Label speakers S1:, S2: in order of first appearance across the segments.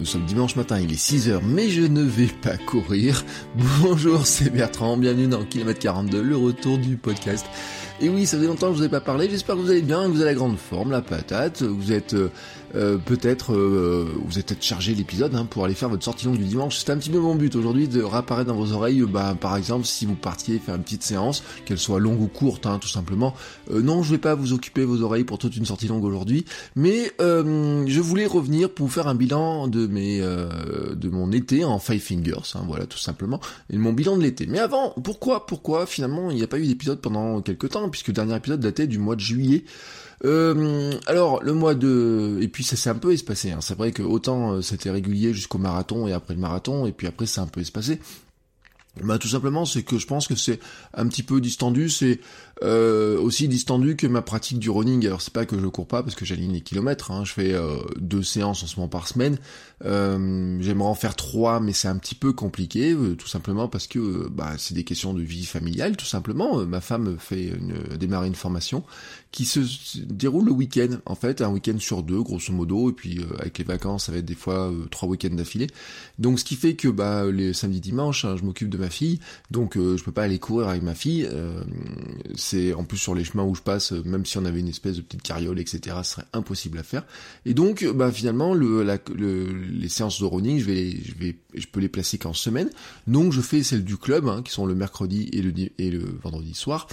S1: Nous sommes dimanche matin, il est 6h, mais je ne vais pas courir. Bonjour, c'est Bertrand, bienvenue dans Kilomètre 42, le retour du podcast. Et oui, ça fait longtemps que je vous ai pas parlé, j'espère que vous allez bien, que vous avez la grande forme, la patate, vous êtes... Euh, euh, peut-être euh, vous êtes peut-être chargé l'épisode hein, pour aller faire votre sortie longue du dimanche. C'est un petit peu mon but aujourd'hui de réapparaître dans vos oreilles. Bah, par exemple, si vous partiez faire une petite séance, qu'elle soit longue ou courte, hein, tout simplement. Euh, non, je vais pas vous occuper vos oreilles pour toute une sortie longue aujourd'hui, mais je voulais revenir pour vous faire un bilan de mes de mon été en Five Fingers. Hein, voilà, tout simplement, et mon bilan de l'été. Mais avant, pourquoi pourquoi finalement il n'y a pas eu d'épisode pendant quelques temps puisque le dernier épisode datait du mois de juillet. Euh, alors le mois de et puis ça s'est un peu espacé. Hein. C'est vrai que autant euh, c'était régulier jusqu'au marathon et après le marathon et puis après c'est un peu espacé. Bah tout simplement c'est que je pense que c'est un petit peu distendu, c'est euh, aussi distendu que ma pratique du running. Alors c'est pas que je cours pas parce que j'aligne les kilomètres, hein. je fais euh, deux séances en ce moment par semaine. Euh, J'aimerais en faire trois, mais c'est un petit peu compliqué, euh, tout simplement parce que bah, c'est des questions de vie familiale, tout simplement. ma femme fait une, démarrer une formation qui se déroule le week-end, en fait, un week-end sur deux, grosso modo, et puis avec les vacances, ça va être des fois trois week-ends d'affilée. Donc ce qui fait que bah les samedis dimanches, hein, je m'occupe de ma fille, donc je peux pas aller courir avec ma fille c'est en plus sur les chemins où je passe, euh, même si on avait une espèce de petite carriole, etc., ce serait impossible à faire. Et donc, euh, bah finalement, le, les séances de running, je vais, je vais, je peux les placer qu'en semaine. Donc, je fais celles du club, hein, qui sont le mercredi et le vendredi soir.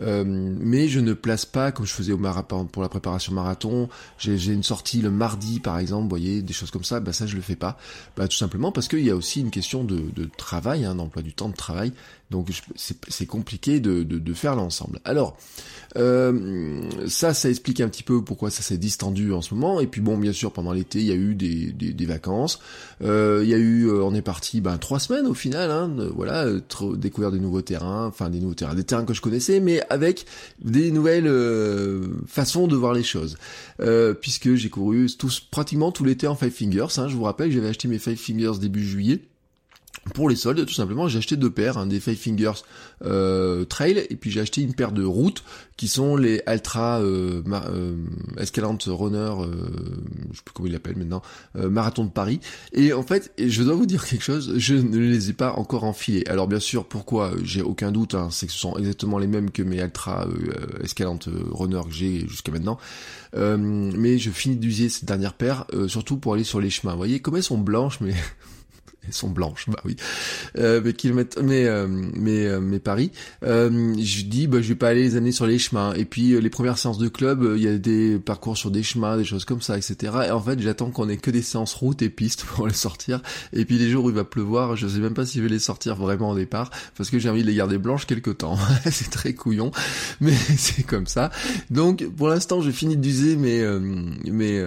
S1: Euh, mais je ne place pas comme je faisais au marathon pour la préparation marathon. J'ai une sortie le mardi par exemple, vous voyez, des choses comme ça. Bah ça je le fais pas. Bah tout simplement parce qu'il y a aussi une question de, travail, hein, d'emploi du temps de travail. Donc c'est compliqué de, de, de faire l'ensemble. Alors euh, ça, ça explique un petit peu pourquoi ça s'est distendu en ce moment. Et puis bon, bien sûr, pendant l'été, il y a eu des, des, des vacances. Euh, il y a eu, euh, on est parti, ben trois semaines au final. Hein, voilà, découvert des nouveaux terrains, enfin des nouveaux terrains, des terrains que je connaissais, mais avec des nouvelles façons de voir les choses. puisque j'ai couru tous pratiquement tout l'été en Five Fingers. Hein, je vous rappelle, j'avais acheté mes Five Fingers début juillet pour les soldes, tout simplement, j'ai acheté deux paires, des Five Fingers euh, Trail, et puis j'ai acheté une paire de routes qui sont les Ultra euh, euh Escalante Runner, euh, je sais plus comment il l'appelle maintenant, Marathon de Paris. Et en fait, je dois vous dire quelque chose, je ne les ai pas encore enfilés. Alors bien sûr, pourquoi? J'ai aucun doute, hein, c'est que ce sont exactement les mêmes que mes Ultra Escalante Runner que j'ai jusqu'à maintenant. mais je finis d'user cette dernière paire, surtout pour aller sur les chemins. Vous voyez, comme elles sont blanches, mais sont blanches, bah oui. Euh, mais kilomètres, mais euh, mais euh, mais Paris. Euh, je dis, bah je vais pas aller les années sur les chemins. Et puis euh, les premières séances de club, il y a des parcours sur des chemins, des choses comme ça, etc. Et en fait, j'attends qu'on ait que des séances route et pistes pour les sortir. Et puis les jours où il va pleuvoir, je sais même pas si je vais les sortir vraiment au départ, parce que j'ai envie de les garder blanches quelque temps. c'est très couillon, mais c'est comme ça. Donc pour l'instant, je finis d'user mes mes,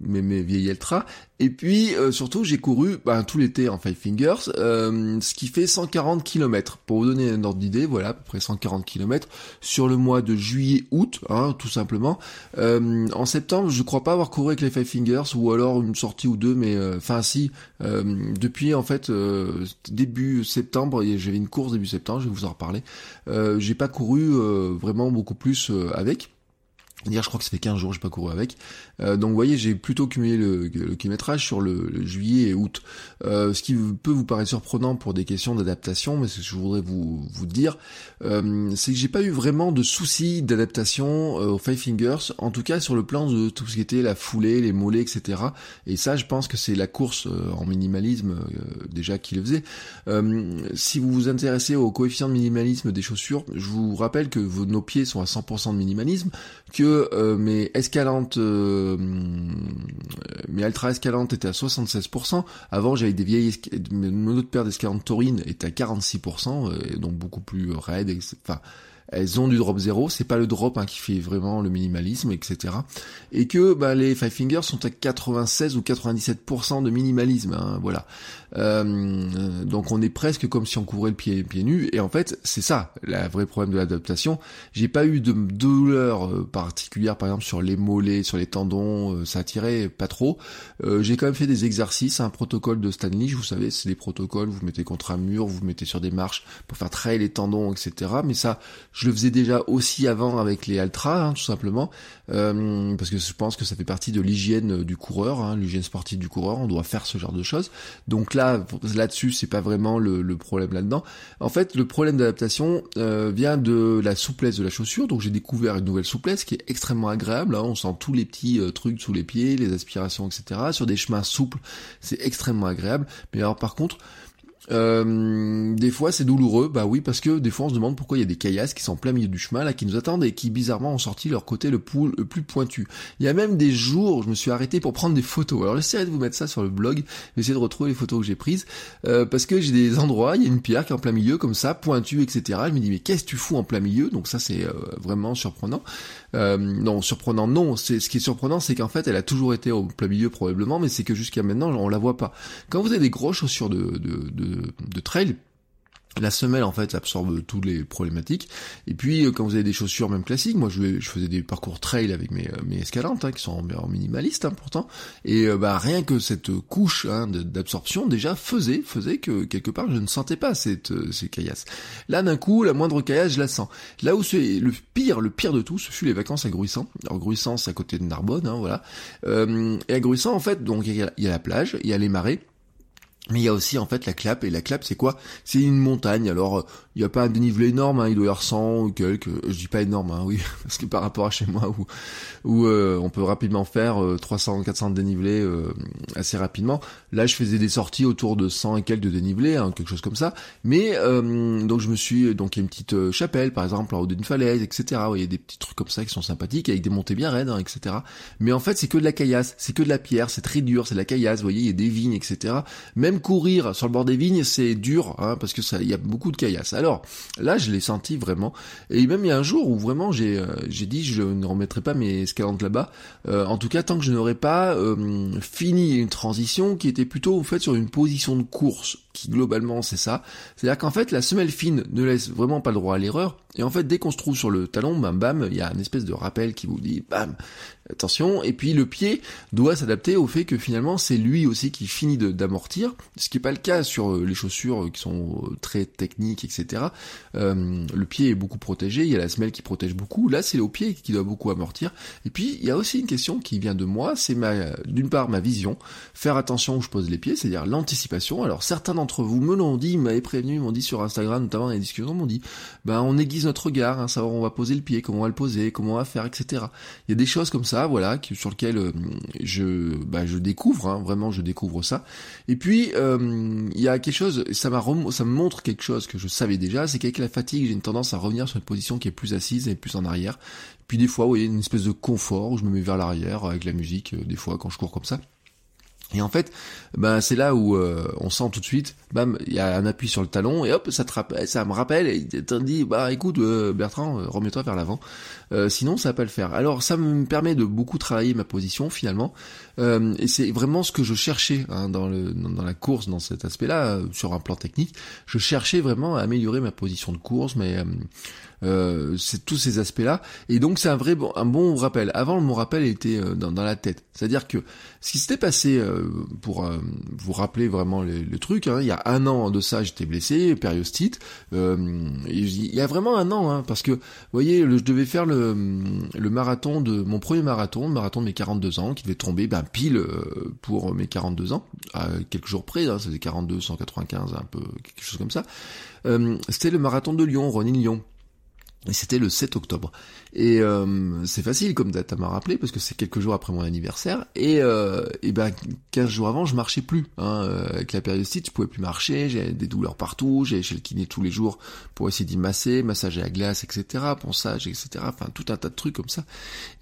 S1: mes mes vieilles ultras et puis euh, surtout j'ai couru ben, tout l'été en Five Fingers, euh, ce qui fait 140 km. Pour vous donner un ordre d'idée, voilà à peu près 140 km sur le mois de juillet-août, hein, tout simplement. Euh, en septembre, je crois pas avoir couru avec les Five Fingers ou alors une sortie ou deux, mais enfin si. depuis en fait début septembre, j'avais une course début septembre, je vais vous en reparler. j'ai pas couru vraiment beaucoup plus avec. Hier, je crois que ça fait 15 jours, j'ai pas couru avec. Euh, donc, vous voyez, j'ai plutôt cumulé le, kilométrage sur le, juillet et août. Euh, ce qui peut vous paraître surprenant pour des questions d'adaptation, mais ce que je voudrais vous, vous dire, euh, c'est que j'ai pas eu vraiment de soucis d'adaptation aux Five Fingers, en tout cas sur le plan de tout ce qui était la foulée, les mollets, etc. Et ça, je pense que c'est la course en minimalisme déjà qui le faisait. si vous vous intéressez au coefficient de minimalisme des chaussures, je vous rappelle que vos, nos pieds sont à 100% de minimalisme, que euh, mes escalantes, euh, mes ultra escalantes étaient à 76%. Avant, j'avais des vieilles, mon autre paire d'escalantes taurines était à 46%, euh, donc beaucoup plus raide. Enfin, elles ont du drop zéro, c'est pas le drop hein, qui fait vraiment le minimalisme, etc. Et que bah, les Five Fingers sont à 96 ou 97% de minimalisme, hein, voilà. Euh, donc on est presque comme si on couvrait le pied, pied nu, et en fait c'est ça, le vrai problème de l'adaptation. J'ai pas eu de douleur euh, particulière, par exemple sur les mollets, sur les tendons, euh, ça tirait pas trop. J'ai quand même fait des exercices, un protocole de Stanley, vous savez, c'est des protocoles, vous, mettez contre un mur, vous, mettez sur des marches pour faire trail les tendons, etc. Mais ça, le faisais déjà aussi avant avec les Altra, hein, tout simplement, parce que je pense que ça fait partie de l'hygiène du coureur, hein, l'hygiène sportive du coureur, on doit faire ce genre de choses. Donc là, là-dessus, c'est pas vraiment le, problème là-dedans. En fait, le problème d'adaptation euh, vient de la souplesse de la chaussure. Donc j'ai découvert une nouvelle souplesse qui est extrêmement agréable. Hein. On sent tous les petits euh, trucs sous les pieds, les aspirations, etc. Sur des chemins souples, c'est extrêmement agréable. Mais alors par contre, euh, des fois c'est douloureux, bah oui, parce que des fois on se demande pourquoi il y a des caillasses qui sont en plein milieu du chemin là, qui nous attendent et qui bizarrement ont sorti leur côté le, plus pointu. Il y a même des jours où je me suis arrêté pour prendre des photos. Alors j'essaierai de vous mettre ça sur le blog, essayer de retrouver les photos que j'ai prises, euh, parce que j'ai des endroits, il y a une pierre qui est en plein milieu comme ça, pointue, etc. Je me dis mais qu'est-ce que tu fous en plein milieu? Donc ça c'est euh, vraiment surprenant. Euh, non, surprenant, non. C'est ce qui est surprenant, c'est qu'en fait, elle a toujours été au plein milieu probablement, mais c'est que jusqu'à maintenant, on la voit pas. Quand vous avez des grosses chaussures de, de, de, de trail, la semelle en fait absorbe toutes les problématiques. Et puis euh, quand vous avez des chaussures même classiques, moi je, je faisais des parcours trail avec mes, euh, escalantes hein, qui sont en, minimaliste hein, pourtant. Et euh, bah rien que cette couche hein, d'absorption déjà faisait faisait que quelque part je ne sentais pas cette ces caillasses. Là d'un coup la moindre caillasse je la sens. Là où c'est le pire le pire de tout, ce fut les vacances à Gruissant. Alors Gruissant c'est à côté de Narbonne, voilà. et à Gruissant en fait donc il y, y a la plage, il y a les marais. Mais il y a aussi en fait la clap, et la clap c'est quoi? C'est une montagne, alors il n'y a pas un dénivelé énorme, hein, il doit y avoir 100 ou quelques, je dis pas énorme, hein, oui, parce que par rapport à chez moi où, où euh, on peut rapidement faire 300, 400 de dénivelé euh, assez rapidement, là je faisais des sorties autour de 100 et quelques de dénivelé, hein, quelque chose comme ça, mais euh, donc je me suis, donc il y a une petite chapelle par exemple en haut d'une falaise, etc. Il y a des petits trucs comme ça qui sont sympathiques, avec des montées bien raides, hein, etc. Mais en fait c'est que de la caillasse, c'est que de la pierre, c'est très dur, c'est de la caillasse, vous voyez, il y a des vignes, etc. Même courir sur le bord des vignes, c'est dur, hein, parce que ça, il y a beaucoup de caillasses. Alors là, je l'ai senti vraiment. Et même il y a un jour où vraiment j'ai euh, j'ai dit je ne remettrai pas mes escalantes là-bas. Euh, en tout cas, tant que je n'aurais pas euh, fini une transition qui était plutôt en fait sur une position de course qui globalement c'est ça. C'est-à-dire qu'en fait la semelle fine ne laisse vraiment pas le droit à l'erreur. Et en fait dès qu'on se trouve sur le talon, bam bam, il y a une espèce de rappel qui vous dit bam, attention. Et puis le pied doit s'adapter au fait que finalement c'est lui aussi qui finit d'amortir, ce qui n'est pas le cas sur euh, les chaussures qui sont euh, très techniques, etc. Euh, le pied est beaucoup protégé, il y a la semelle qui protège beaucoup. Là c'est le pied qui doit beaucoup amortir. Et puis il y a aussi une question qui vient de moi, c'est d'une part ma vision, faire attention où je pose les pieds, c'est-à-dire l'anticipation. Alors certains vous me l'ont dit, m'avaient prévenu, m'ont dit sur Instagram, notamment dans les discussions, m'ont dit, ben on aiguise notre regard, hein, savoir où on va poser le pied, comment on va le poser, comment on va faire, etc. Il y a des choses comme ça, voilà, qui, sur lesquelles euh, je, bah, je découvre, hein, vraiment je découvre ça. Et puis euh, il y a quelque chose, ça m'a ça me montre quelque chose que je savais déjà, c'est qu'avec la fatigue, j'ai une tendance à revenir sur une position qui est plus assise et plus en arrière. Puis des fois, vous voyez, une espèce de confort où je me mets vers l'arrière avec la musique, euh, des fois quand je cours comme ça. Et en fait, ben c'est là où euh, on sent tout de suite, bam, il y a un appui sur le talon et hop, ça te rappelle, ça me rappelle et te dit, bah écoute euh, Bertrand, euh, remets-toi vers l'avant, sinon ça va pas le faire. Alors ça me permet de beaucoup travailler ma position finalement, et c'est vraiment ce que je cherchais hein, dans le dans la course, dans cet aspect-là, sur un plan technique, je cherchais vraiment à améliorer ma position de course, mais euh, c'est tous ces aspects-là. Et donc c'est un vrai bon, un bon rappel. Avant, mon rappel était euh, dans, la tête. C'est-à-dire que ce qui s'était passé, euh, pour vous rappeler vraiment le, truc, hein, il y a un an de ça, j'étais blessé, périostite. il y a vraiment un an, hein, parce que, vous voyez, je devais faire le, le marathon de mon premier marathon, le marathon de mes 42 ans, qui devait tomber ben, pile pour mes 42 ans, à quelques jours près, hein, faisait 42, 195, un peu quelque chose comme ça. C'était le marathon de Lyon, Ronin Lyon. Et c'était le 7 octobre. Et euh, c'est facile comme date à m'a rappelé parce que c'est quelques jours après mon anniversaire. Et, euh, et ben 15 jours avant, je marchais plus. Hein, euh, avec la périostite, je pouvais plus marcher, j'avais des douleurs partout, j'allais chez le kiné tous les jours pour essayer d'y masser, massager à glace, etc., ponçage, etc. Enfin tout un tas de trucs comme ça.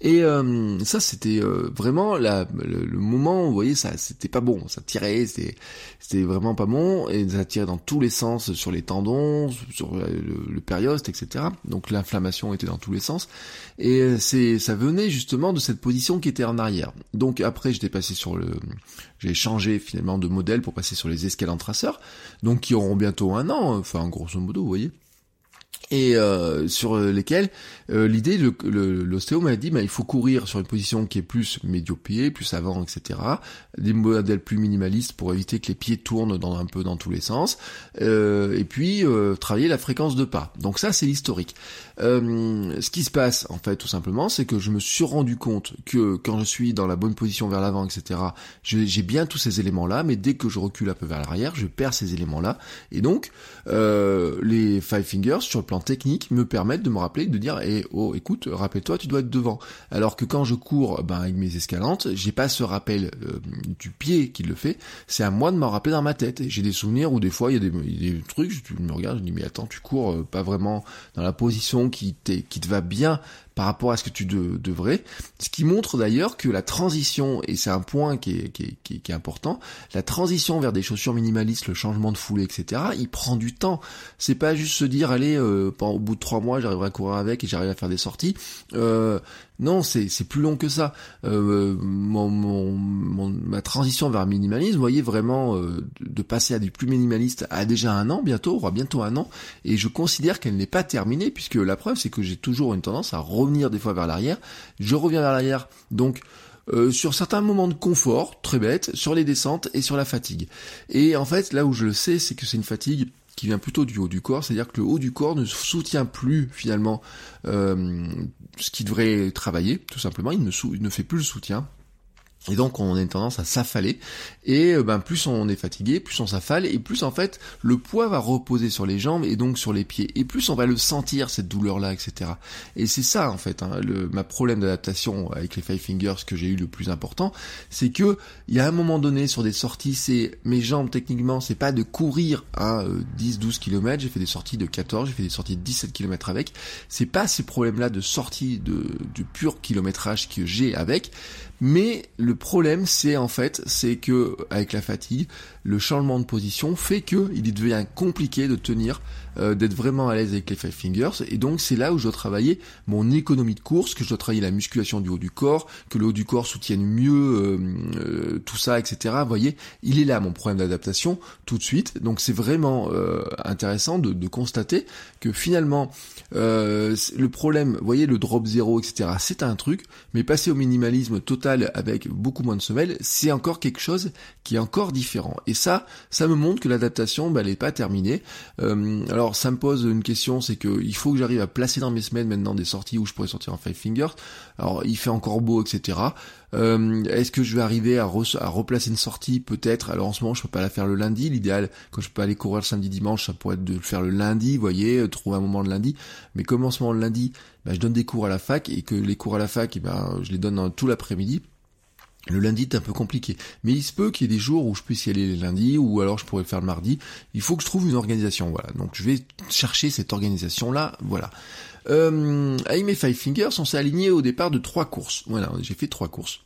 S1: Et euh, ça c'était vraiment la, le, moment, vous voyez, ça c'était pas bon, ça tirait, c'était c'était vraiment pas bon et ça tirait dans tous les sens sur les tendons, sur le, le périoste, etc. Donc l'inflammation était dans tous les sens. Et euh, c'est, ça venait justement de cette position qui était en arrière. Donc après, j'étais passé sur le, j'ai changé finalement de modèle pour passer sur les escalantraceurs, donc qui auront bientôt un an, enfin grosso modo, vous voyez et euh, sur lesquels euh, l'idée, l'ostéo m'a dit, bah, il faut courir sur une position qui est plus médio-pied, plus avant, etc. Des modèles plus minimalistes pour éviter que les pieds tournent dans, un peu dans tous les sens. Euh, et puis travailler la fréquence de pas. Donc ça, c'est l'historique. ce qui se passe, en fait, tout simplement, c'est que je me suis rendu compte que quand je suis dans la bonne position vers l'avant, etc., j'ai bien tous ces éléments-là, mais dès que je recule un peu vers l'arrière, je perds ces éléments-là. Et donc, les five fingers sur plan technique me permettent de me rappeler, de dire, eh, oh, écoute, rappelle-toi, tu dois être devant. Alors que quand je cours, ben, avec mes escalantes, j'ai pas ce rappel euh, du pied qui le fait, c'est à moi de m'en rappeler dans ma tête. J'ai des souvenirs où des fois, il y a des, trucs, je me regarde, je dis, mais attends, tu cours euh, pas vraiment dans la position qui, qui te va bien par rapport à ce que tu devrais. Ce qui montre d'ailleurs que la transition, et c'est un point qui est, qui, est, qui, est, important, la transition vers des chaussures minimalistes, le changement de foulée, etc., il prend du temps. C'est pas juste se dire, allez, euh, au bout de trois mois, j'arriverai à courir avec et j'arrive à faire des sorties. Euh, non, c'est plus long que ça. Euh, mon, mon, ma transition vers minimalisme, vous voyez vraiment euh, de passer à du plus minimaliste à déjà un an bientôt, aura bientôt un an, et je considère qu'elle n'est pas terminée puisque la preuve c'est que j'ai toujours une tendance à des fois vers l'arrière. Je reviens vers l'arrière, donc euh, sur certains moments de confort, très bête, sur les descentes et sur la fatigue. Et en fait, là où je le sais, c'est que c'est une fatigue qui vient plutôt du haut du corps, c'est-à-dire que le haut du corps ne soutient plus finalement euh, ce qui devrait travailler, tout simplement, il ne fait plus le soutien. Et donc on a une tendance à s'affaler. Et euh, ben plus on est fatigué, plus on s'affale. Et plus en fait le poids va reposer sur les jambes et donc sur les pieds. Et plus on va le sentir cette douleur là etc. Et c'est ça en fait hein, le ma problème d'adaptation avec les five fingers que j'ai eu le plus important, c'est que il y a un moment donné sur des sorties c'est mes jambes techniquement c'est pas de courir à 10-12 km, j'ai fait des sorties de 14, j'ai fait des sorties de 17 km avec, c'est pas ces problèmes là de sortie de du pur kilométrage que j'ai avec, mais le problème, c'est en fait, c'est que avec la fatigue, le changement de position fait que il devient compliqué de tenir, euh, d'être vraiment à l'aise avec les five fingers. Et donc c'est là où je dois travailler mon économie de course, que je dois travailler la musculation du haut du corps, que le haut du corps soutienne mieux euh, euh, tout ça, etc. Vous voyez, il est là mon problème d'adaptation tout de suite. Donc c'est vraiment intéressant de, constater que finalement le problème, vous voyez, le drop zéro, etc. C'est un truc, mais passer au minimalisme total avec beaucoup moins de semelles, c'est encore quelque chose qui est encore différent. Et ça, ça me montre que l'adaptation, bah, elle n'est pas terminée. Alors ça me pose une question, c'est que il faut que j'arrive à placer dans mes semaines maintenant des sorties où je pourrais sortir en five fingers. Alors il fait encore beau, etc. Euh, Est-ce que je vais arriver à, à replacer une sortie Peut-être? Alors en ce moment, je peux pas la faire le lundi. L'idéal, quand je peux aller courir le samedi, dimanche, ça pourrait être de le faire le lundi, vous voyez, euh, trouver un moment le lundi. Mais comme en ce moment le lundi, bah, je donne des cours à la fac et que les cours à la fac, eh ben, je les donne tout l'après-midi. Le lundi est un peu compliqué, mais il se peut qu'il y ait des jours où je puisse y aller les lundis, ou alors je pourrais le faire le mardi. Il faut que je trouve une organisation, voilà. Donc je vais chercher cette organisation-là, voilà. Euh, Five Fingers, on s'est aligné au départ de trois courses. Voilà, j'ai fait trois courses.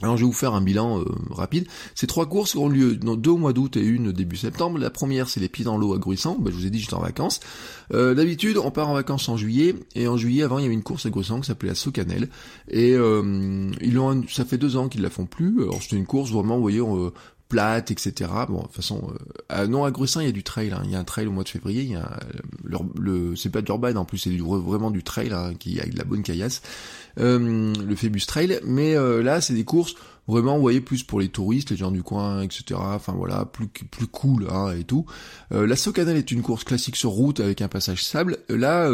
S1: Alors je vais vous faire un bilan euh, rapide. Ces trois courses ont lieu dans deux mois d'août et une début septembre. La première c'est les pieds dans l'eau à Gruissant. Ben, je vous ai dit j'étais en vacances. Euh, D'habitude on part en vacances en juillet et en juillet avant il y avait une course à Gruissant qui s'appelait la Socanel et euh, ils ont ça fait deux ans qu'ils la font plus. Alors c'était une course vraiment vous voyez plate, etc. Bon, de toute façon, euh, non, à Gruissin, il y a du trail. Hein. Il y a un trail au mois de février. Il y a le, le c'est pas d'urban en plus, c'est vraiment du trail hein, qui a de la bonne caillasse. Euh, le Phébus Trail. Mais euh, là, c'est des courses vraiment, vous voyez, plus pour les touristes, les gens du coin, etc. Enfin voilà, plus plus cool hein, et tout. Euh, la Socanel est une course classique sur route avec un passage sable. Là,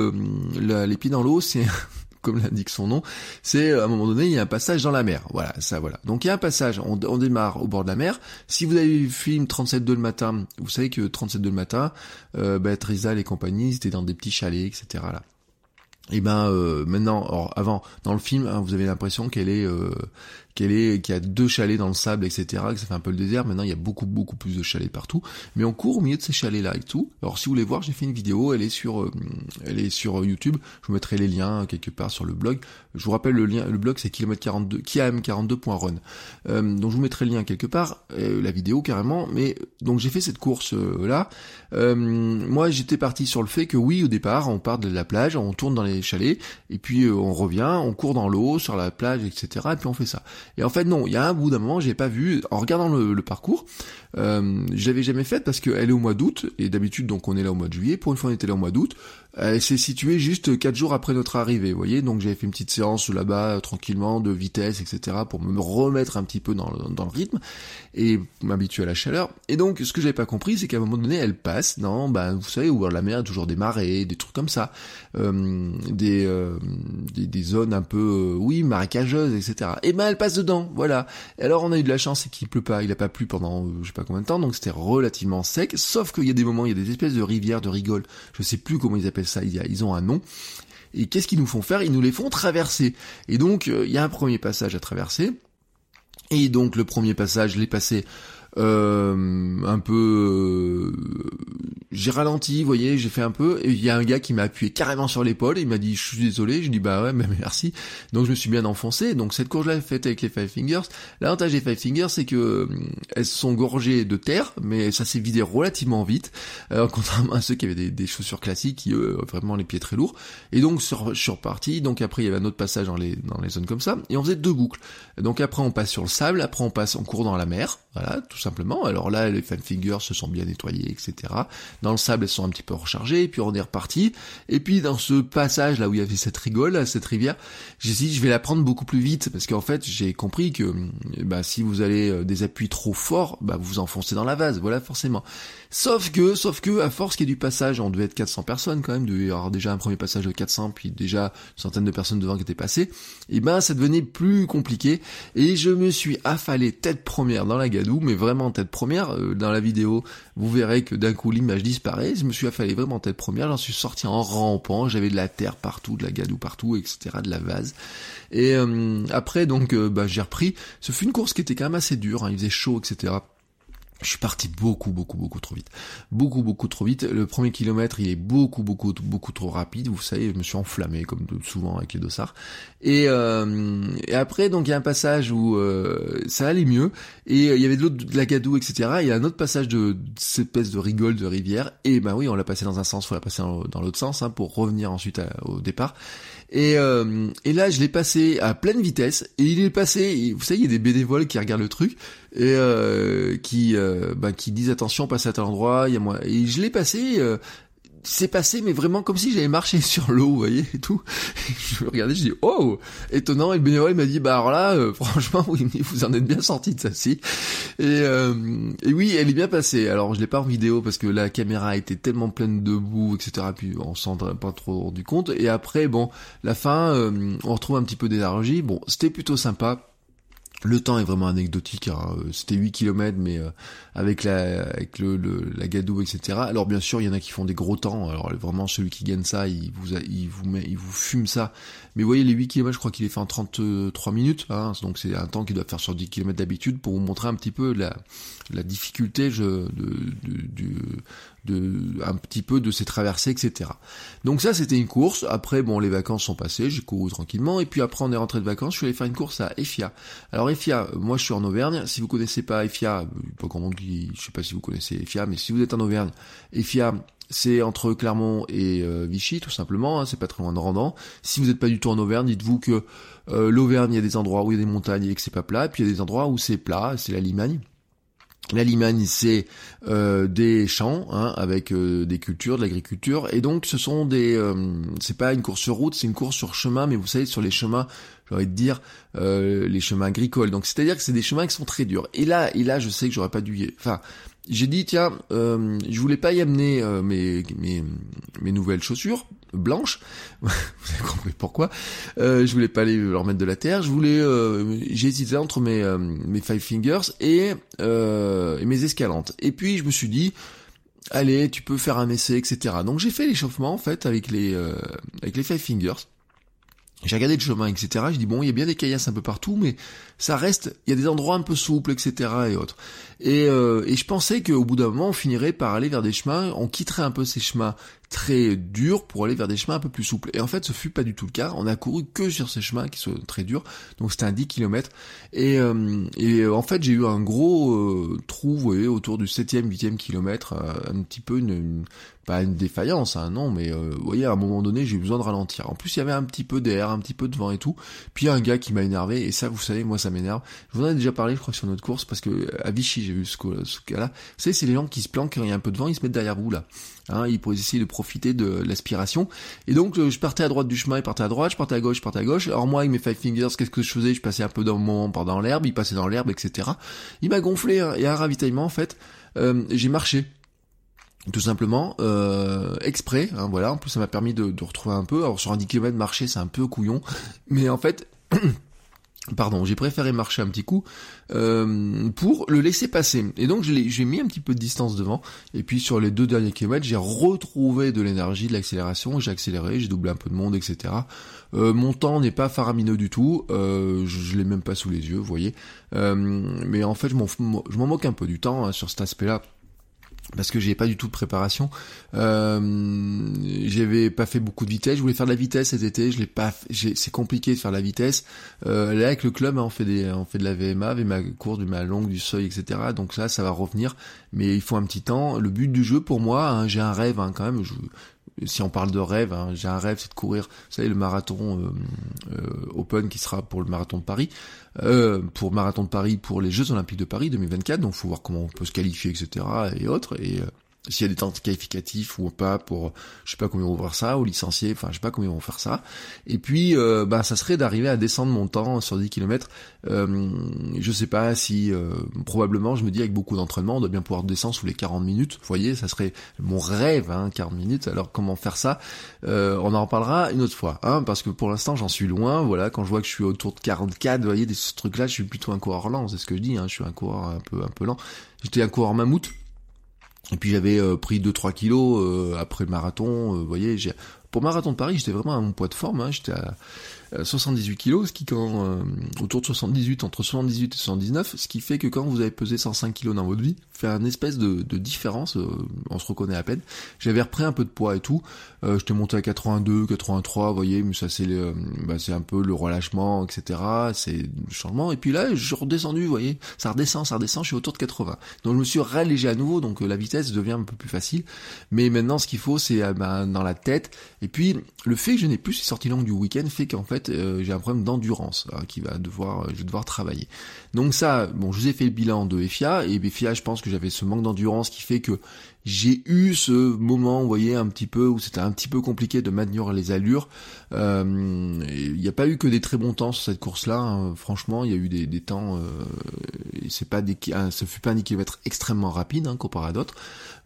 S1: les pieds dans l'eau, c'est comme l'indique son nom, c'est à un moment donné il y a un passage dans la mer. Voilà, ça voilà. Donc il y a un passage, on, démarre au bord de la mer. Si vous avez vu le film 37.2 le matin, vous savez que 37.2 le matin, euh, bah, et compagnie, c'était dans des petits chalets, etc. Là. et ben euh, maintenant, alors avant, dans le film, hein, vous avez l'impression qu'elle est, euh, qu'elle est, qu'il y a deux chalets dans le sable, etc., que ça fait un peu le désert. Maintenant, il y a beaucoup, beaucoup plus de chalets partout. Mais on court au milieu de ces chalets-là et tout. Alors, si vous voulez voir, j'ai fait une vidéo. Elle est sur, euh, elle est sur YouTube. Je vous mettrai les liens quelque part sur le blog. Je vous rappelle le lien, le blog c'est km42, kiam42.run. Euh, donc, je vous mettrai le lien quelque part, euh, la vidéo carrément. Mais donc, j'ai fait cette course là. moi, j'étais parti sur le fait que oui, au départ, on part de la plage, on tourne dans les chalets, et puis on revient, on court dans l'eau, sur la plage, etc. Et puis on fait ça. Et en fait, non, il y a un bout d'un moment, j'ai pas vu, en regardant le, parcours, euh, je l'avais jamais fait parce qu'elle est au mois d'août, et d'habitude, donc on est là au mois de juillet, pour une fois on était là au mois d'août, elle s'est située juste quatre jours après notre arrivée, vous voyez, donc j'avais fait une petite séance là-bas, tranquillement, de vitesse, etc., pour me remettre un petit peu dans le, dans le rythme, et m'habituer à la chaleur. Et donc, ce que j'avais pas compris, c'est qu'à un moment donné, elle passe non, bah, vous savez, où la mer a toujours des marées, des trucs comme ça, euh, des, euh, des, zones un peu, euh, oui, marécageuses, etc. Et ben, elle passe dedans, voilà. Et alors, on a eu de la chance, c'est qu'il pleut pas, il a pas plu pendant, je sais pas combien de temps, donc c'était relativement sec, sauf qu'il y a des moments, il y a des espèces de rivières de rigole, je sais plus comment ils appellent ça, ils ont un nom, et qu'est-ce qu'ils nous font faire? Ils nous les font traverser. Et donc, il y a un premier passage à traverser. Et donc, le premier passage, l'ai passé euh, un peu euh, j'ai ralenti vous voyez j'ai fait un peu et il y a un gars qui m'a appuyé carrément sur l'épaule il m'a dit je suis désolé je dis bah ouais mais merci. Donc je me suis bien enfoncé. Donc cette course là faite avec les Five Fingers. L'avantage des Five Fingers c'est que euh, elles sont gorgées de terre mais ça s'est vidé relativement vite euh, contrairement à ceux qui avaient des, chaussures classiques qui eux vraiment les pieds très lourds. Et donc sur je suis reparti. Donc après il y avait un autre passage dans les dans les zones comme ça. Et on faisait deux boucles. Donc après on passe sur le sable après on passe en cours dans la mer. Voilà tout simplement. Alors là, les fan fingers se sont bien nettoyés, etc. Dans le sable, elles sont un petit peu rechargées, et puis on est reparti. Et puis dans ce passage là où il y avait cette rigole, cette rivière, j'ai dit je vais la prendre beaucoup plus vite parce qu'en fait j'ai compris que bah, si vous allez euh, des appuis trop forts, bah, vous vous enfoncez dans la vase, voilà forcément. Sauf que, sauf que à force qu'il y ait du passage, on devait être 400 personnes quand même, devait y avoir déjà un premier passage de 400, puis déjà une centaine de personnes devant qui étaient passées. Et ben ça devenait plus compliqué et je me suis affalé tête première dans la gadoue, mais vraiment vraiment tête première. Euh, dans la vidéo, vous verrez que d'un coup l'image disparaît. Je me suis affalé vraiment tête première. J'en suis sorti en rampant. J'avais de la terre partout, de la gadoue partout, etc. De la vase. Et euh, après, donc, euh, bah, j'ai repris. Ce fut une course qui était quand même assez dure. Hein. Il faisait chaud, etc. Je suis parti beaucoup, beaucoup, beaucoup trop vite. Beaucoup, beaucoup trop vite. Le premier kilomètre, il est beaucoup, beaucoup, beaucoup trop rapide. Vous savez, je me suis enflammé, comme souvent avec les dossards. Et, euh, et après, donc, il y a un passage où euh, ça allait mieux. Et euh, il y avait de l'eau, de la gadoue, etc. il y a un autre passage de, cette espèce de rigole, de rivière. Et ben oui, on l'a passé dans un sens, faut la passer dans, l'autre sens, hein, pour revenir ensuite au départ. Et, euh, et là, je l'ai passé à pleine vitesse. Et il est passé. Vous savez, il y a des bénévoles qui regardent le truc et euh, qui euh, bah, qui disent attention, passe à tel endroit. Il y a moi. Et je l'ai passé c'est passé, mais vraiment comme si j'avais marché sur l'eau, vous voyez, et tout. je regardais, je dis, oh, étonnant, et le bénévole m'a dit, bah alors là, euh, franchement, oui, vous en êtes bien sorti de ça. Et, euh, et oui, elle est bien passée. Alors, je l'ai pas en vidéo parce que la caméra était tellement pleine de boue, etc., puis on s'en pas trop rendu compte. Et après, bon, la fin, euh, on retrouve un petit peu d'énergie. Bon, c'était plutôt sympa. Le temps est vraiment anecdotique. Hein. C'était 8 km, mais euh, avec la avec le, la gadoue, etc. Alors bien sûr, il y en a qui font des gros temps. Alors vraiment, celui qui gagne ça, il vous il vous met, il vous fume ça. Mais vous voyez, les 8 km, je crois qu'il est fait en 33 minutes. Hein. Donc c'est un temps qu'il doit faire sur 10 km d'habitude pour vous montrer un petit peu la la difficulté je, de, de, de, un petit peu de ces traversées, etc. Donc ça, c'était une course. Après, bon, les vacances sont passées, j'ai couru tranquillement. Et puis après, on est rentré de vacances, je suis allé faire une course à Efia. Alors Efia, moi, je suis en Auvergne. Si vous connaissez pas Efia, pas comment dit, je sais pas si vous connaissez Efia, mais si vous êtes en Auvergne, Efia, c'est entre Clermont et euh, Vichy, tout simplement. Hein, c'est pas très loin de Randan. Si vous n'êtes pas du tout en Auvergne, dites-vous que euh, l'Auvergne, il y a des endroits où il y a des montagnes et que c'est pas plat, et puis il y a des endroits où c'est plat, c'est la Limagne. La Limagne, c'est euh, des champs hein, avec euh, des cultures, de l'agriculture, et donc ce sont des, euh, c'est pas une course sur route, c'est une course sur chemin, mais vous savez sur les chemins, j'aurais de dire les chemins agricoles. Donc c'est-à-dire que c'est des chemins qui sont très durs. Et là, et là, je sais que j'aurais pas dû, enfin, j'ai dit tiens, euh, je voulais pas y amener euh, mes, mes, mes nouvelles chaussures blanches. Vous avez compris pourquoi. Euh, je voulais pas aller leur mettre de la terre. Je voulais, euh, j'ai hésité entre mes mes five fingers et, et mes escalantes. Et puis je me suis dit allez, tu peux faire un essai, etc. Donc j'ai fait l'échauffement en fait avec les avec les Five Fingers. J'ai regardé le chemin, etc. Je dis bon, il y a bien des caillasses un peu partout, mais ça reste, il y a des endroits un peu souples, etc. et autres. Et, euh, et je pensais qu'au bout d'un moment, on finirait par aller vers des chemins, on quitterait un peu ces chemins très durs pour aller vers des chemins un peu plus souples. Et en fait, ce fut pas du tout le cas. On a couru que sur ces chemins qui sont très durs. Donc c'était un 10 km. Et, euh, et en fait, j'ai eu un gros euh, trou, vous voyez, autour du 7e, 8e kilomètre, un petit peu une, pas une défaillance, hein, non, mais vous voyez, à un moment donné, j'ai eu besoin de ralentir. En plus, il y avait un petit peu d'air, un petit peu de vent et tout. Puis un gars qui m'a énervé, et ça, vous savez, moi, ça m'énerve. Je vous en ai déjà parlé, je crois, sur notre course, parce que à Vichy, j'ai vu ce, cas-là. C'est les gens qui se planquent quand il y a un peu de vent, ils se mettent derrière vous, là. Hein, ils pourraient essayer de profiter de l'aspiration. Et donc, euh, je partais à droite du chemin, il partait à droite, je partais à gauche, je partais à gauche. Alors moi, avec mes five fingers, qu'est-ce que je faisais? Je passais un peu dans par dans l'herbe, il passait dans l'herbe, etc. Il m'a gonflé, hein, et à un ravitaillement, en fait, euh, j'ai marché tout simplement euh, exprès hein, voilà en plus ça m'a permis de, de, retrouver un peu alors sur un 10 km marcher c'est un peu couillon mais en fait Pardon, j'ai préféré marcher un petit coup euh, pour le laisser passer. Et donc j'ai mis un petit peu de distance devant. Et puis sur les deux derniers kilomètres, j'ai retrouvé de l'énergie, de l'accélération. J'ai accéléré, j'ai doublé un peu de monde, etc. Euh, mon temps n'est pas faramineux du tout. Euh, je, je l'ai même pas sous les yeux, vous voyez. Mais en fait, je m'en moque un peu du temps hein, sur cet aspect-là parce que j'ai pas du tout de préparation. Euh, j'avais pas fait beaucoup de vitesse. Je voulais faire de la vitesse cet été. Je l'ai pas. C'est compliqué de faire de la vitesse. Euh, là avec le club, hein, on fait des, on fait de la VMA, VMA courte, VMA longue, du seuil, etc. Donc là, ça va revenir, mais il faut un petit temps. Le but du jeu pour moi, hein, j'ai un rêve hein, quand même. Si on parle de rêve, hein, j'ai un rêve, c'est de courir, vous savez, le marathon euh, euh, Open qui sera pour le marathon de Paris, euh, pour marathon de Paris, pour les Jeux Olympiques de Paris 2024. Donc, faut voir comment on peut se qualifier, etc. et autres. Et s'il y a des temps qualificatifs ou pas pour je sais pas combien vont voir ça ou licencier enfin je sais pas combien vont faire ça. Et puis euh, bah ça serait d'arriver à descendre mon temps sur 10 km euh, je sais pas si euh, probablement je me dis avec beaucoup d'entraînement on doit bien pouvoir descendre sous les 40 minutes. Vous voyez ça serait mon rêve hein, 40 minutes. Alors comment faire ça? Euh, on en reparlera une autre fois hein, parce que pour l'instant j'en suis loin. Voilà quand je vois que je suis autour de 44 vous voyez des trucs là je suis plutôt un coureur lent c'est ce que je dis hein, je suis un coureur un peu un peu lent. J'étais un coureur mammouth et puis j'avais euh, pris 2-3 kilos euh, après le marathon. Euh, vous voyez, j'ai pour marathon de Paris, j'étais vraiment à mon poids de forme. Hein, 78 kilos, ce qui quand euh, autour de 78, entre 78 et 79, ce qui fait que quand vous avez pesé 105 kilos dans votre vie, fait un espèce de, de différence, euh, on se reconnaît à peine. J'avais repris un peu de poids et tout, euh, j'étais monté à 82, 83, vous voyez, mais ça c'est bah, c'est un peu le relâchement, etc. C'est le changement. Et puis là, je suis redescendu, vous voyez, ça redescend, ça redescend, je suis autour de 80. Donc je me suis rallégé à nouveau, donc la vitesse devient un peu plus facile. Mais maintenant, ce qu'il faut, c'est bah, dans la tête. Et puis le fait que je n'ai plus ces sorties longues du week-end fait qu'en fait euh, j'ai un problème d'endurance hein, qui va devoir, euh, je vais devoir travailler. Donc ça, bon, je vous ai fait le bilan de FIA et FIA, je pense que j'avais ce manque d'endurance qui fait que j'ai eu ce moment, vous voyez, un petit peu où c'était un petit peu compliqué de maintenir les allures. Euh, il n'y a pas eu que des très bons temps sur cette course-là. Hein. Franchement, il y a eu des, des temps. Euh, c'est pas des, ce fut pas un kilomètre extrêmement rapide hein, comparé à d'autres.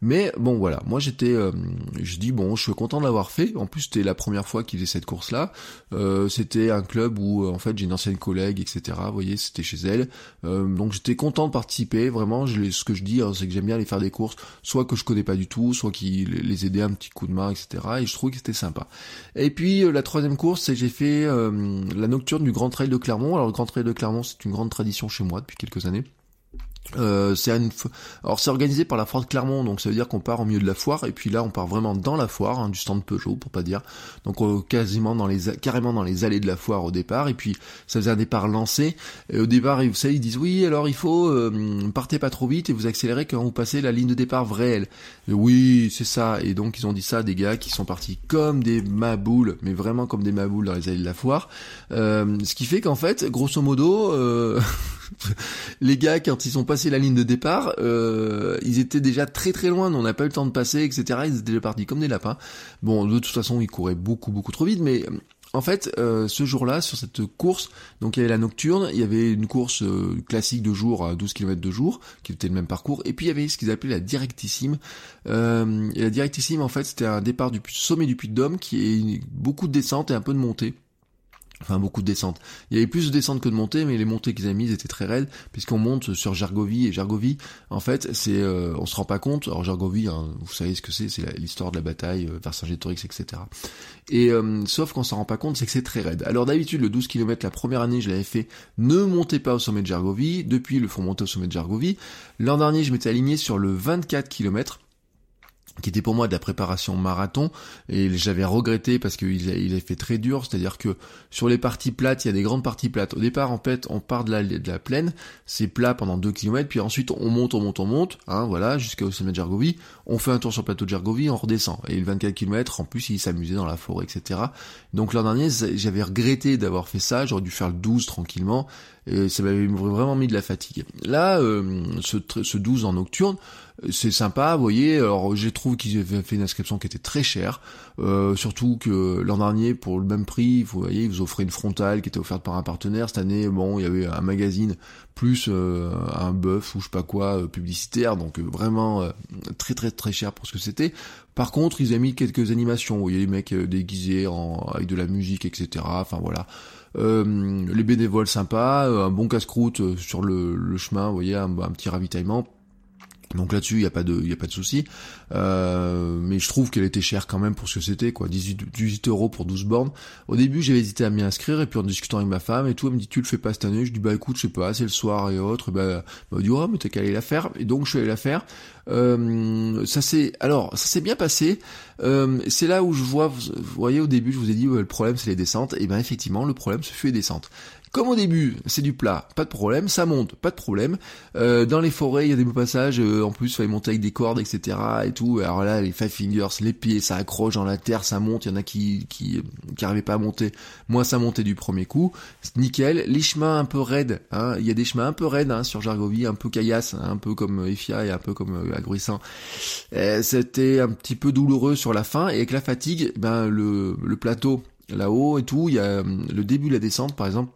S1: Mais bon, voilà. Moi, j'étais, euh, je dis bon, je suis content de l'avoir fait. En plus, c'était la première fois qu'il faisait cette course-là. Euh, c'était un club où, en fait, j'ai une ancienne collègue, etc. Vous voyez, c'était chez elle. donc, j'étais content de participer. Vraiment, ce que je dis, hein, c'est que j'aime bien aller faire des courses, soit que je connais pas du tout, soit qui les aidait un petit coup de main, etc. Et je trouve que c'était sympa. Et puis euh, la troisième course, c'est j'ai fait euh, la nocturne du Grand Trail de Clermont. Alors le Grand Trail de Clermont, c'est une grande tradition chez moi depuis quelques années. Euh, c'est organisé par la foire de Clermont, donc ça veut dire qu'on part au milieu de la foire et puis là on part vraiment dans la foire, hein, du stand Peugeot pour pas dire, donc euh, quasiment dans les carrément dans les allées de la foire au départ et puis ça faisait un départ lancé. Et au départ vous savez ils disent oui alors il faut euh, partez pas trop vite et vous accélérez quand vous passez la ligne de départ réelle. oui c'est ça et donc ils ont dit ça à des gars qui sont partis comme des maboules, mais vraiment comme des maboules dans les allées de la foire, ce qui fait qu'en fait grosso modo les gars, quand ils sont passés la ligne de départ, euh, ils étaient déjà très très loin, on n'a pas eu le temps de passer, etc. Ils étaient déjà partis comme des lapins. Bon, de toute façon, ils couraient beaucoup beaucoup trop vite, mais en fait, euh, ce jour-là, sur cette course, donc il y avait la nocturne, il y avait une course euh, classique de jour à 12 km de jour, qui était le même parcours, et puis il y avait ce qu'ils appelaient la directissime. Et la directissime, en fait, c'était un départ du sommet du Puy de Dôme, qui est beaucoup de descente et un peu de montée. Enfin, beaucoup de descentes. Il y avait plus de descentes que de montées, mais les montées qu'ils avaient mises étaient très raides, puisqu'on monte sur Gergovie, et Gergovie, en fait, c'est, euh, on se rend pas compte, alors Gergovie, hein, vous savez ce que c'est, c'est l'histoire de la bataille euh, vers Saint-Gétorix, etc. Et, euh, sauf qu'on s'en rend pas compte, c'est que c'est très raide. Alors d'habitude, le 12 km, la première année, je l'avais fait, ne montez pas au sommet de Gergovie, depuis, le font monter au sommet de Gergovie. L'an dernier, je m'étais aligné sur le 24 km, qui était pour moi de la préparation marathon et j'avais regretté parce qu'il a, fait très dur, c'est-à-dire que sur les parties plates, il y a des grandes parties plates. Au départ, en fait, on part de la, plaine, c'est plat pendant 2 km, puis ensuite on monte, on monte, on monte, hein, voilà, jusqu'au sommet de Gergovie, on fait un tour sur le plateau de Gergovie, on redescend. Et le 24 km, en plus, il s'amusait dans la forêt, etc. Donc l'an dernier, j'avais regretté d'avoir fait ça, j'aurais dû faire le 12 tranquillement, et ça m'avait vraiment mis de la fatigue. Là, euh, ce, ce 12 en nocturne, c'est sympa, vous voyez. Alors, j'ai trouvé qu'ils avaient fait une inscription qui était très chère, euh, surtout que l'an dernier, pour le même prix, vous voyez, ils vous offraient une frontale qui était offerte par un partenaire. Cette année, bon, il y avait un magazine plus euh, un bœuf ou je sais pas quoi euh, publicitaire, donc vraiment très très très cher pour ce que c'était. Par contre, ils avaient mis quelques animations, vous voyez les mecs déguisés en, avec de la musique, etc. Enfin voilà. les bénévoles sympas, un bon casse-croûte sur le, chemin, vous voyez, un petit ravitaillement donc là-dessus, il n'y a pas de, y a pas de souci. Euh, mais je trouve qu'elle était chère quand même pour ce que c'était, quoi. 18, 18 euros pour 12 bornes. Au début, j'avais hésité à m'y inscrire, et puis en discutant avec ma femme et tout, elle me dit, tu le fais pas cette année? Je dis, bah écoute, je sais pas, c'est le soir et autres. Et bah, elle m'a dit, oh, mais qu'à aller la faire. Et donc, je suis allé la faire. Euh, ça s'est, alors, ça s'est bien passé. Euh, c'est là où je vois, vous, voyez, au début, je vous ai dit, le problème, c'est les descentes. Et ben, effectivement, le problème, ce fut les descentes. Comme au début, c'est du plat, pas de problème, ça monte, pas de problème. Euh, dans les forêts, il y a des beaux passages, euh, en plus, il fallait monter avec des cordes, etc. et tout. Alors là, les five fingers, les pieds, ça accroche dans la terre, ça monte. Il y en a qui qui qui pas à monter. Moi, ça montait du premier coup, nickel. Les chemins un peu raides, hein. il y a des chemins un peu raides hein, sur Jargovie, un peu caillasse, hein, un peu comme Efia et un peu comme euh, Agruissant. Euh, c'était un petit peu douloureux sur la fin et avec la fatigue, ben le plateau là-haut et tout, il y a le début de la descente, par exemple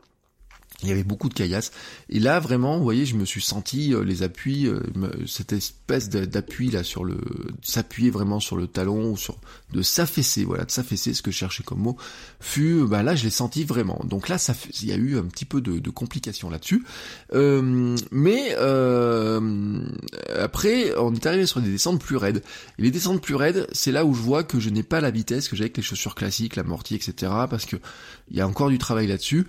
S1: il y avait beaucoup de caillasses. Et là, vraiment, vous voyez, je me suis senti euh, les appuis, euh, cette espèce d'appui là sur le, s'appuyer vraiment sur le talon ou sur, de s'affaisser, voilà, de s'affaisser, ce que je cherchais comme mot, fut, bah là, je l'ai senti vraiment. Donc là, ça, il y a eu un petit peu de, de complications là-dessus. Euh, mais après, on est arrivé sur des descentes plus raides. Et les descentes plus raides, c'est là où je vois que je n'ai pas la vitesse que j'ai avec les chaussures classiques, la mortier, etc. Parce que il y a encore du travail là-dessus.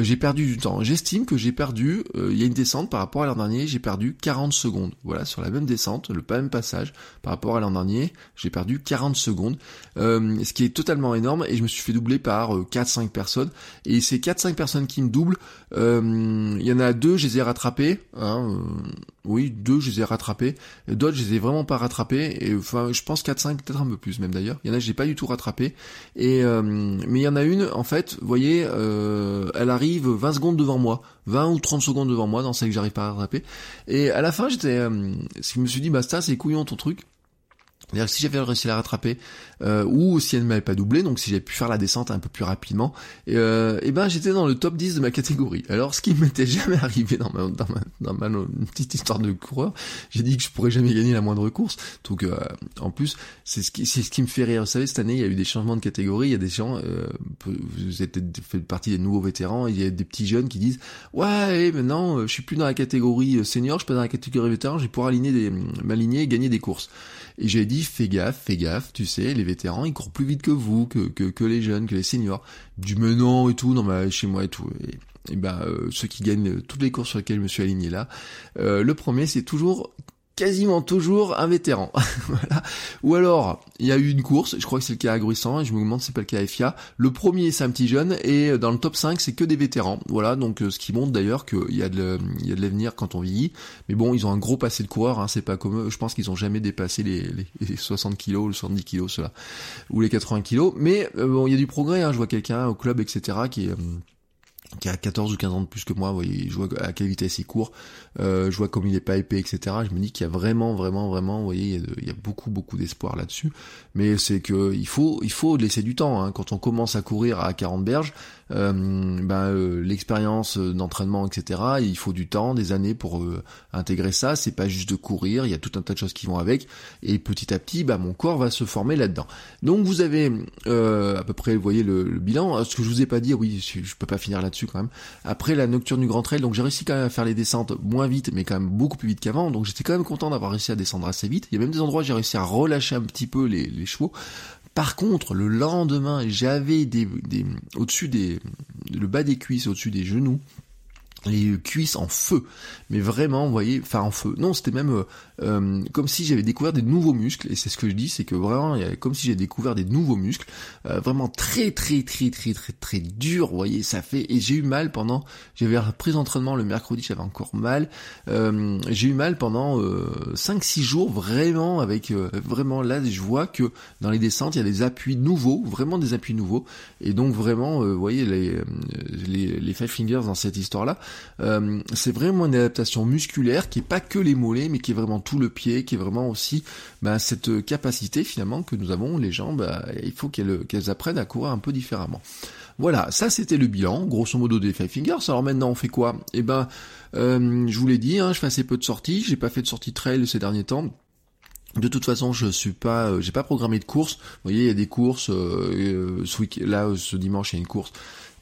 S1: j'ai perdu du temps J'estime que j'ai perdu, euh, il y a une descente par rapport à l'an dernier, j'ai perdu 40 secondes. Voilà, sur la même descente, le même passage, par rapport à l'an dernier, j'ai perdu 40 secondes. Euh, ce qui est totalement énorme, et je me suis fait doubler par 4-5 euh, personnes. Et ces 4-5 personnes qui me doublent, il y en a deux, je les ai rattrapés. Hein, oui, deux, je les ai rattrapés. D'autres, je les ai vraiment pas rattrapés. Et enfin, je pense 4-5, peut-être un peu plus même d'ailleurs. Il y en a, je l'ai pas du tout rattrapé. Et mais il y en a une, en fait, vous voyez, elle arrive 20 secondes devant moi, 20 ou 30 secondes devant moi dans celle que j'arrive pas à rattraper. Et à la fin, j'étais, euh, je me suis dit, bah ça, c'est couillon ton truc. C'est-à-dire si j'avais réussi à la rattraper, euh, ou si elle ne m'avait pas doublé, donc si j'avais pu faire la descente un peu plus rapidement, euh, et ben j'étais dans le top 10 de ma catégorie. Alors ce qui m'était jamais arrivé dans ma, dans ma, dans ma petite histoire de coureur, j'ai dit que je pourrais jamais gagner la moindre course. Donc euh, en plus, c'est ce qui c'est ce qui me fait rire. Vous savez, cette année, il y a eu des changements de catégorie, il y a des gens, euh, vous êtes fait partie des nouveaux vétérans, il y a des petits jeunes qui disent ouais, maintenant je suis plus dans la catégorie senior, je suis pas dans la catégorie vétéran, je vais pouvoir aligner des m'aligner et gagner des courses. Et j'ai dit, fais gaffe, fais gaffe, tu sais, les vétérans, ils courent plus vite que vous, que, que, que les jeunes, que les seniors. Du menant et tout, non, mais chez moi et tout. Et, et ben, euh, ceux qui gagnent toutes les courses sur lesquelles je me suis aligné là, euh, le premier, c'est toujours quasiment toujours un vétéran. voilà. Ou alors, il y a eu une course, je crois que c'est le cas à et je me demande si c'est pas le cas à FIA. Le premier, c'est un petit jeune, et euh, dans le top 5, c'est que des vétérans. Voilà, donc euh, ce qui montre d'ailleurs qu'il y a de, l'avenir quand on vieillit. Mais bon, ils ont un gros passé de coureur, hein, c'est pas comme eux. Je pense qu'ils ont jamais dépassé les, les, 60 kilos ou les 70 kilos, cela, ou les 80 kilos. Mais euh, bon, il y a du progrès, hein. je vois quelqu'un au club, etc., qui est qui a 14 ou 15 ans de plus que moi, vous voyez, je vois à quelle vitesse il court, euh, je vois comme il est pas épais, etc. Je me dis qu'il y a vraiment, vraiment, vraiment, vous voyez, il y a, beaucoup, beaucoup d'espoir là-dessus. Mais c'est que il faut, il faut laisser du temps. Hein. Quand on commence à courir à 40 berges, euh, ben, euh, l'expérience d'entraînement, etc. Il faut du temps, des années pour euh, intégrer ça. C'est pas juste de courir, il y a tout un tas de choses qui vont avec. Et petit à petit, ben, mon corps va se former là-dedans. Donc vous avez à peu près, vous voyez le, bilan. Ce que je vous ai pas dit, oui, je, peux pas finir là-dessus Après la nocturne du Grand Trail, donc j'ai réussi quand même à faire les descentes moins vite, mais quand même beaucoup plus vite qu'avant. Donc j'étais quand même content d'avoir réussi à descendre assez vite. Il y a même des endroits où j'ai réussi à relâcher un petit peu les, chevaux. Par contre, le lendemain, j'avais des au-dessus des, le bas des cuisses, au-dessus des genoux, les cuisses en feu, mais vraiment, vous voyez, enfin en feu. Non, c'était même euh, euh, comme si j'avais découvert des nouveaux muscles, et c'est ce que je dis, c'est que vraiment, comme si j'avais découvert des nouveaux muscles, euh, vraiment très très très très très très dur, vous voyez, ça fait, et j'ai eu mal pendant, j'avais repris d'entraînement le mercredi, j'avais encore mal, j'ai eu mal pendant 5-6 jours, vraiment, avec, vraiment là, je vois que dans les descentes, il y a des appuis nouveaux, vraiment des appuis nouveaux, et donc vraiment, vous voyez, les, les, les Five Fingers dans cette histoire-là, euh, c'est vraiment une adaptation musculaire qui est pas que les mollets, mais qui est vraiment tout le pied, qui est vraiment aussi bah, cette capacité finalement que nous avons les jambes. Il faut qu'elles apprennent à courir un peu différemment. Voilà, ça c'était le bilan, grosso modo des Five Fingers. Alors maintenant on fait quoi? Eh ben, euh, je vous l'ai dit, hein, je fais assez peu de sorties, j'ai pas fait de sortie trail ces derniers temps. De toute façon, je suis pas, euh, j'ai pas programmé de course. Vous voyez, il y a des courses. ce week là, ce dimanche, il y a une course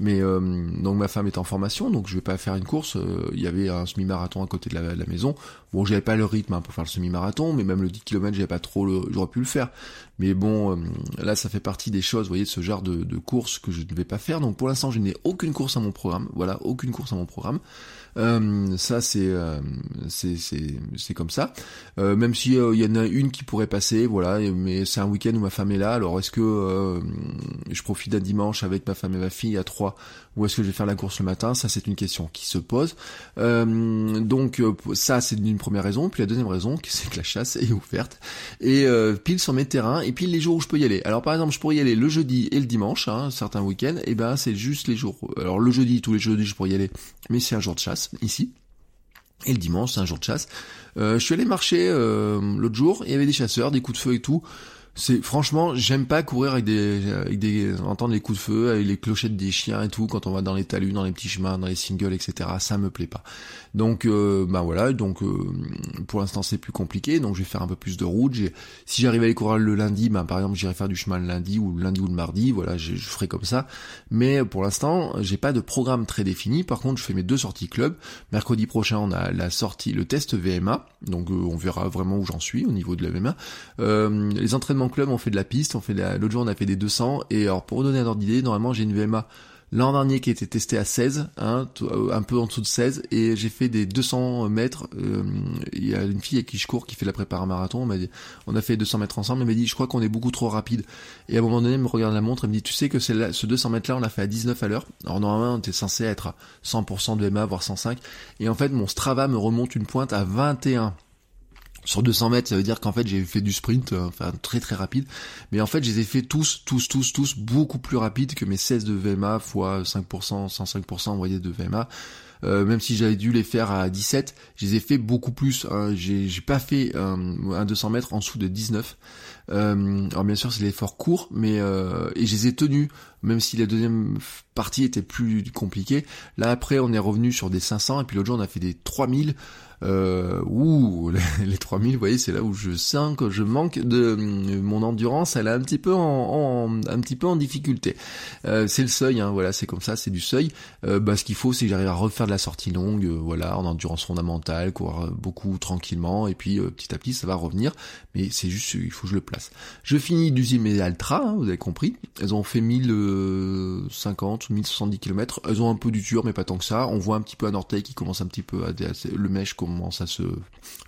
S1: mais euh, donc ma femme est en formation, donc je vais pas faire une course. Euh, il y avait un semi-marathon à côté de la, maison. Bon, j'avais pas le rythme hein, pour faire le semi-marathon, mais même le 10 km, j'avais pas trop le, j'aurais pu le faire. Mais bon, euh, là, ça fait partie des choses, vous voyez, de ce genre de, de course que je ne vais pas faire. Donc pour l'instant, je n'ai aucune course à mon programme. Voilà, aucune course à mon programme. Euh, ça c'est euh, c'est comme ça. Euh, même si il y en a une qui pourrait passer, voilà. Mais c'est un week-end où ma femme est là. Alors est-ce que je profite d'un dimanche avec ma femme et ma fille à trois, ou est-ce que je vais faire la course le matin? Ça c'est une question qui se pose. donc ça c'est une première raison. Puis la deuxième raison, c'est que la chasse est ouverte et pile sur mes terrains et pile les jours où je peux y aller. Alors par exemple, je pourrais y aller le jeudi et le dimanche, hein, certains week-ends. Et ben c'est juste les jours. Alors le jeudi, tous les jeudis, je pourrais y aller, mais c'est un jour de chasse ici. Et le dimanche, c'est un jour de chasse. Euh, je suis allé marcher euh, l'autre jour, il y avait des chasseurs, des coups de feu et tout c'est franchement j'aime pas courir avec des avec des entendre les coups de feu avec les clochettes des chiens et tout quand on va dans les talus dans les petits chemins dans les singles etc ça me plaît pas. Donc euh, bah voilà. Donc euh, pour l'instant c'est plus compliqué. Donc je vais faire un peu plus de route. Si j'arrive à aller courir le lundi bah par exemple j'irai faire du chemin le lundi ou le lundi ou le mardi. Voilà je, je ferai comme ça. Mais pour l'instant j'ai pas de programme très défini. Par contre je fais mes deux sorties club. Mercredi prochain on a la sortie le test VMA donc euh, on verra vraiment où j'en suis au niveau de la VMA euh, les entraînements club, on fait de la piste, on fait l'autre jour on a fait des 200 et alors pour vous donner un ordre d'idée, normalement j'ai une VMA l'an dernier qui été testée à 16, hein, euh, un peu en dessous de 16 et j'ai fait des 200 mètres. Euh, il y a une fille avec qui je cours qui fait la prépa marathon, on m'a dit, on a fait 200 mètres ensemble, elle m'a dit je crois qu'on est beaucoup trop rapide. Et à un moment donné, elle me regarde la montre, elle me dit tu sais que c'est ce 200 mètres là on l'a fait à 19 à l'heure. Alors normalement on était censé être à 100% de VMA voire 105 et en fait mon Strava me remonte une pointe à 21 sur 200 mètres, ça veut dire qu'en fait j'ai fait du sprint, euh, enfin très très rapide, mais en fait je les ai fait tous, tous, tous, tous beaucoup plus rapides que mes 16 de VMA fois 5%, 105% vous voyez de VMA. Euh, même si j'avais dû les faire à 17, je les ai fait beaucoup plus. Hein. J'ai, pas fait euh, un 200 mètres en dessous de 19. Euh, alors bien sûr c'est l'effort court, mais euh, et je les ai tenus, même si la deuxième partie était plus compliquée. Là après on est revenu sur des 500 et puis l'autre jour on a fait des 3000. Euh, les 3000, vous voyez, c'est là où je sens que je manque de mon endurance, elle est un petit peu en, difficulté. Euh, c'est le seuil, hein, voilà, c'est comme ça, c'est du seuil. Euh, bah, ce qu'il faut, c'est que j'arrive à refaire de la sortie longue, euh, voilà, en endurance fondamentale, courir beaucoup tranquillement, et puis petit à petit, ça va revenir. Mais c'est juste, il faut que je le place. Je finis d'usine mes Altra, hein, vous avez compris. Elles ont fait 1050 ou 1070 km. Elles ont un peu du dur, mais pas tant que ça. On voit un petit peu un orteil qui commence un petit peu à, le mèche commence à se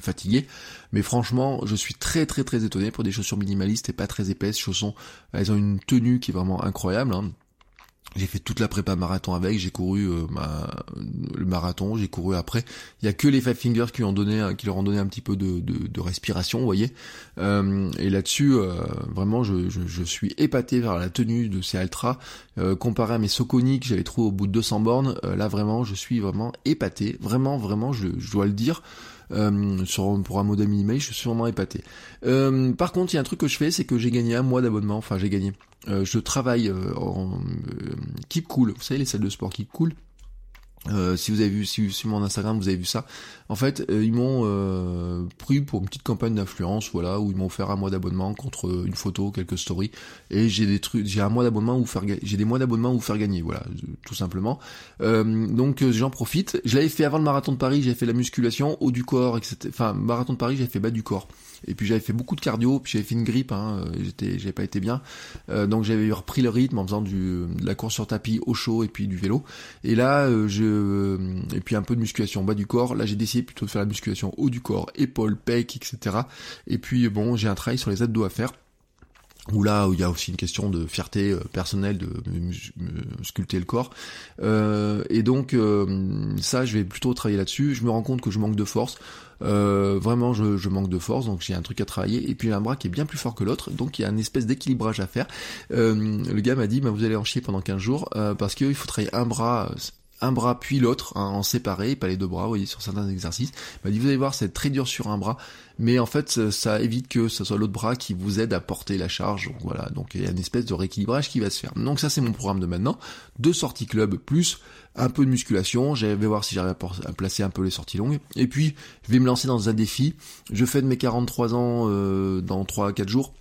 S1: fatiguer. Mais franchement, je suis très très très étonné pour des chaussures minimalistes et pas très épaisses. Chaussons, elles ont une tenue qui est vraiment incroyable. Hein. J'ai fait toute la prépa marathon avec, j'ai couru euh, le marathon, j'ai couru après. Il y a que les Five Fingers qui ont leur ont donné un petit peu de, respiration, vous voyez. Euh, et là-dessus, euh, vraiment, je, suis épaté vers la tenue de ces ultras comparé à mes Soconi que j'avais trouvé au bout de 200 bornes. là, vraiment, je suis vraiment épaté, vraiment, vraiment, je, dois le dire. sur, pour un modem email, je suis vraiment épaté. par contre, il y a un truc que je fais, c'est que j'ai gagné un mois d'abonnement. Enfin, j'ai gagné. Euh, je travaille euh, en euh, Keep Cool. Vous savez les salles de sport Keep Cool? si vous avez vu si, sur mon Instagram vous avez vu ça. En fait ils m'ont pris pour une petite campagne d'influence voilà où ils m'ont offert un mois d'abonnement contre une photo quelques stories. Et j'ai des trucs j'ai un mois d'abonnement où faire j'ai des mois d'abonnement où faire gagner voilà tout simplement. Donc j'en profite. Je l'avais fait avant le marathon de Paris j'avais fait la musculation haut du corps etc enfin marathon de Paris j'ai fait bas du corps et puis j'avais fait beaucoup de cardio, puis j'avais fait une grippe, hein, euh, j'étais, j'avais pas été bien. Euh, donc j'avais repris le rythme en faisant du, de la course sur tapis au chaud et puis du vélo. Et là, euh, je, et puis un peu de musculation bas du corps. Là, j'ai décidé plutôt de faire la musculation haut du corps, épaules, pecs, etc. Et puis bon, j'ai un travail sur les abdos à faire où là où il y a aussi une question de fierté euh, personnelle de sculpter le corps. Euh, et donc euh, ça je vais plutôt travailler là-dessus. Je me rends compte que je manque de force. Vraiment je, manque de force donc j'ai un truc à travailler. Et puis un bras qui est bien plus fort que l'autre donc il y a une espèce d'équilibrage à faire. Le gars m'a dit bah, vous allez en chier pendant 15 jours parce qu'il faut travailler un bras un bras puis l'autre hein, en séparé, pas les deux bras, vous voyez, sur certains exercices. M'a dit, vous allez voir, c'est très dur sur un bras, mais en fait, ça, évite que ce soit l'autre bras qui vous aide à porter la charge. Voilà, donc il y a une espèce de rééquilibrage qui va se faire. Donc ça, c'est mon programme de maintenant. Deux sorties club plus un peu de musculation. Je vais voir si j'arrive à, placer un peu les sorties longues. Et puis, je vais me lancer dans un défi. Je fais de mes 43 ans euh, dans 3 à 4 jours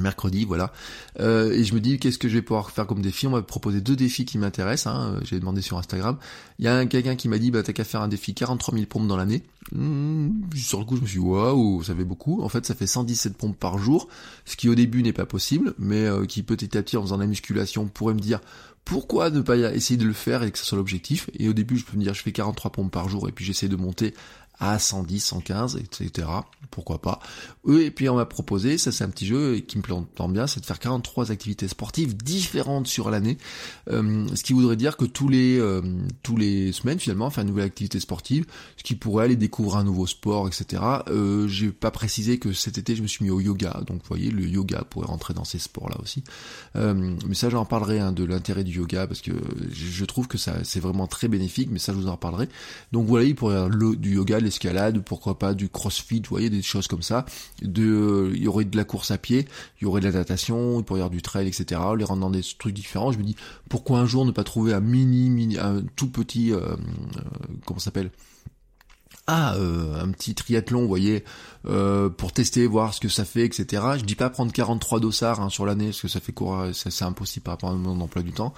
S1: mercredi, voilà. Euh, et je me dis qu'est-ce que je vais pouvoir faire comme défi? On m'a proposé deux défis qui m'intéressent. Hein. J'ai demandé sur Instagram. Il y a quelqu'un qui m'a dit bah t'as qu'à faire un défi 43 000 pompes dans l'année. Mmh, sur le coup je me suis dit waouh ça fait beaucoup. En fait ça fait 117 pompes par jour, ce qui au début n'est pas possible, mais euh, qui petit à petit en faisant la musculation pourrait me dire pourquoi ne pas essayer de le faire et que ce soit l'objectif? Et au début je peux me dire je fais 43 pompes par jour et puis j'essaie de monter à 110, 115, etc. Pourquoi pas. Et puis on m'a proposé, ça c'est un petit jeu qui me plante bien, c'est de faire 43 activités sportives différentes sur l'année. Euh, ce qui voudrait dire que tous les euh, tous les semaines finalement, faire une nouvelle activité sportive, ce qui pourrait aller découvrir un nouveau sport, etc. Euh, J'ai pas précisé que cet été je me suis mis au yoga, donc vous voyez le yoga pourrait rentrer dans ces sports-là aussi. Euh, mais ça j'en parlerai hein, de l'intérêt du yoga parce que je trouve que ça c'est vraiment très bénéfique, mais ça je vous en reparlerai. Donc voilà, il pourrait y avoir du yoga, les escalade, pourquoi pas du crossfit, vous voyez, des choses comme ça. De, il y aurait de la course à pied, il y aurait de la natation, il pourrait y avoir du trail, etc. Les rendre dans des trucs différents. Je me dis, pourquoi un jour ne pas trouver un mini, mini, un tout petit, euh, euh comment s'appelle? Ah, euh, un petit triathlon, vous voyez, euh, pour tester, voir ce que ça fait, etc. Je dis pas prendre 43 dossards hein, sur l'année, parce que ça fait courir, c'est impossible par rapport à mon emploi du temps.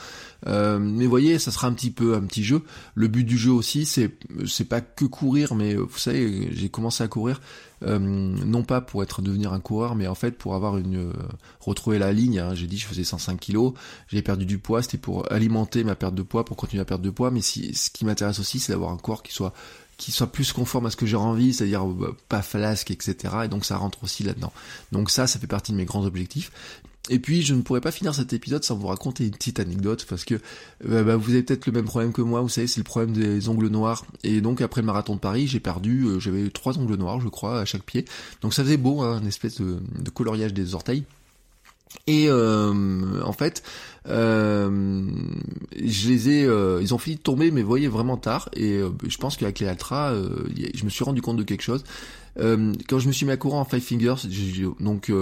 S1: Euh, mais vous voyez, ça sera un petit peu un petit jeu. Le but du jeu aussi, c'est c'est pas que courir, mais vous savez, j'ai commencé à courir. non pas pour être devenir un coureur, mais en fait pour avoir une retrouver la ligne. Hein. J'ai dit je faisais 105 kilos, j'ai perdu du poids, c'était pour alimenter ma perte de poids, pour continuer à perdre de poids. Mais ce qui m'intéresse aussi, c'est d'avoir un corps qui soit qui soit plus conforme à ce que j'ai envie, c'est-à-dire euh, pas flasque, etc. Et donc ça rentre aussi là-dedans. Donc ça, ça fait partie de mes grands objectifs. Et puis je ne pourrais pas finir cet épisode sans vous raconter une petite anecdote parce que euh, bah, vous avez peut-être le même problème que moi, vous savez, c'est le problème des ongles noirs. Et donc après le marathon de Paris, j'ai perdu, euh, j'avais trois ongles noirs, je crois, à chaque pied. Donc ça faisait beau, hein, une espèce de coloriage des orteils. Et euh, en fait, euh, je les ai, euh, ils ont fini de tomber, mais voyez vraiment tard. Et je pense qu'avec les Altra, je me suis rendu compte de quelque chose. Quand je me suis mis à courir en Five Fingers, donc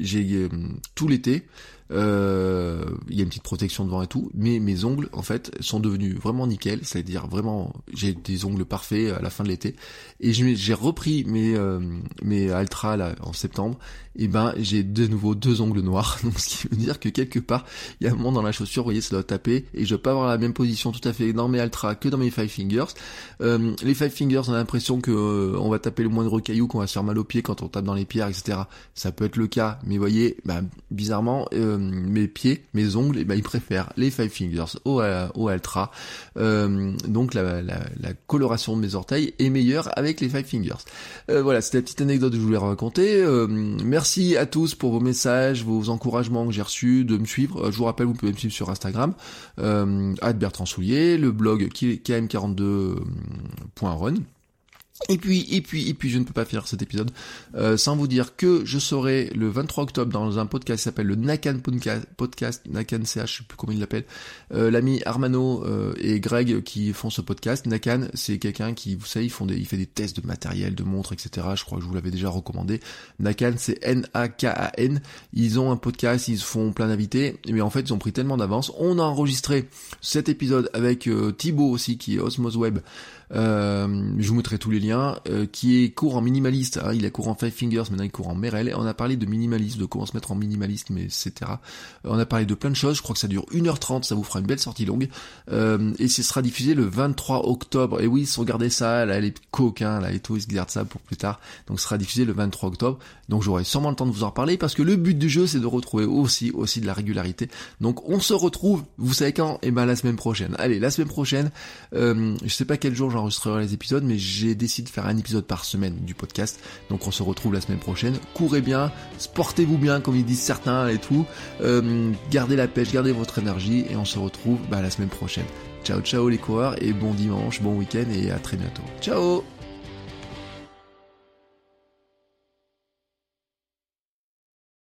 S1: j'ai tout l'été, euh, il y a une petite protection devant et tout, mais mes ongles en fait sont devenus vraiment nickel, c'est-à-dire vraiment j'ai des ongles parfaits à la fin de l'été et j'ai repris mes euh, mes Altra là en septembre et ben j'ai de nouveau deux ongles noirs donc ce qui veut dire que quelque part il y a un moment dans la chaussure, vous voyez ça doit taper et je peux pas avoir la même position tout à fait dans mes Altra que dans mes Five Fingers. Euh, les Five Fingers on a l'impression que euh, on va taper le moindre caillou, qu'on va se faire mal aux pieds quand on tape dans les pierres etc. Ça peut être le cas, mais voyez, ben, bizarrement euh, mes pieds, mes ongles, et ben ils préfèrent les Five Fingers au, au Ultra. donc la, coloration de mes orteils est meilleure avec les Five Fingers. voilà, c'était la petite anecdote que je voulais raconter. merci à tous pour vos messages, vos encouragements que j'ai reçus, de me suivre. je vous rappelle, vous pouvez me suivre sur Instagram, euh, Bertrand Soulier, le blog km42.run. Et puis, et puis, et puis, je ne peux pas finir cet épisode euh, sans vous dire que je serai le 23 octobre dans un podcast qui s'appelle le Nakan Podcast, Nakan CH, je sais plus comment il l'appelle. Euh, L'ami Armano euh, et Greg qui font ce podcast. Nakan, c'est quelqu'un qui, vous savez, ils font des, il fait des tests de matériel, de montres, etc. Je crois que je vous l'avais déjà recommandé. Nakan, c'est N-A-K-A-N. Ils ont un podcast, ils font plein d'invités, mais en fait, ils ont pris tellement d'avance. On a enregistré cet épisode avec euh, Thibaut aussi, qui est Osmos Web. Euh, je vous mettrai tous les liens, euh, qui est court en minimaliste, hein, il est court en Five Fingers, maintenant il court en Merel, on a parlé de minimalisme, de comment se mettre en minimaliste, mais etc. Euh, on a parlé de plein de choses, je crois que ça dure 1h30, ça vous fera une belle sortie longue, et ce sera diffusé le 23 octobre, et oui, regardez ça, là, les coquins, là, et tout, ils se gardent ça pour plus tard, donc ce sera diffusé le 23 octobre, donc j'aurai sûrement le temps de vous en reparler, parce que le but du jeu, c'est de retrouver aussi, aussi de la régularité, donc on se retrouve, vous savez quand? Eh ben la semaine prochaine. Allez, la semaine prochaine, je sais pas quel jour j'enregistrerai les épisodes, mais j'ai décidé de faire un épisode par semaine du podcast. Donc on se retrouve la semaine prochaine. Courez bien, sportez-vous bien, comme ils disent certains et tout. Euh, gardez la pêche, gardez votre énergie et on se retrouve bah, la semaine prochaine. Ciao ciao les coureurs et bon dimanche, bon week-end et à très bientôt. Ciao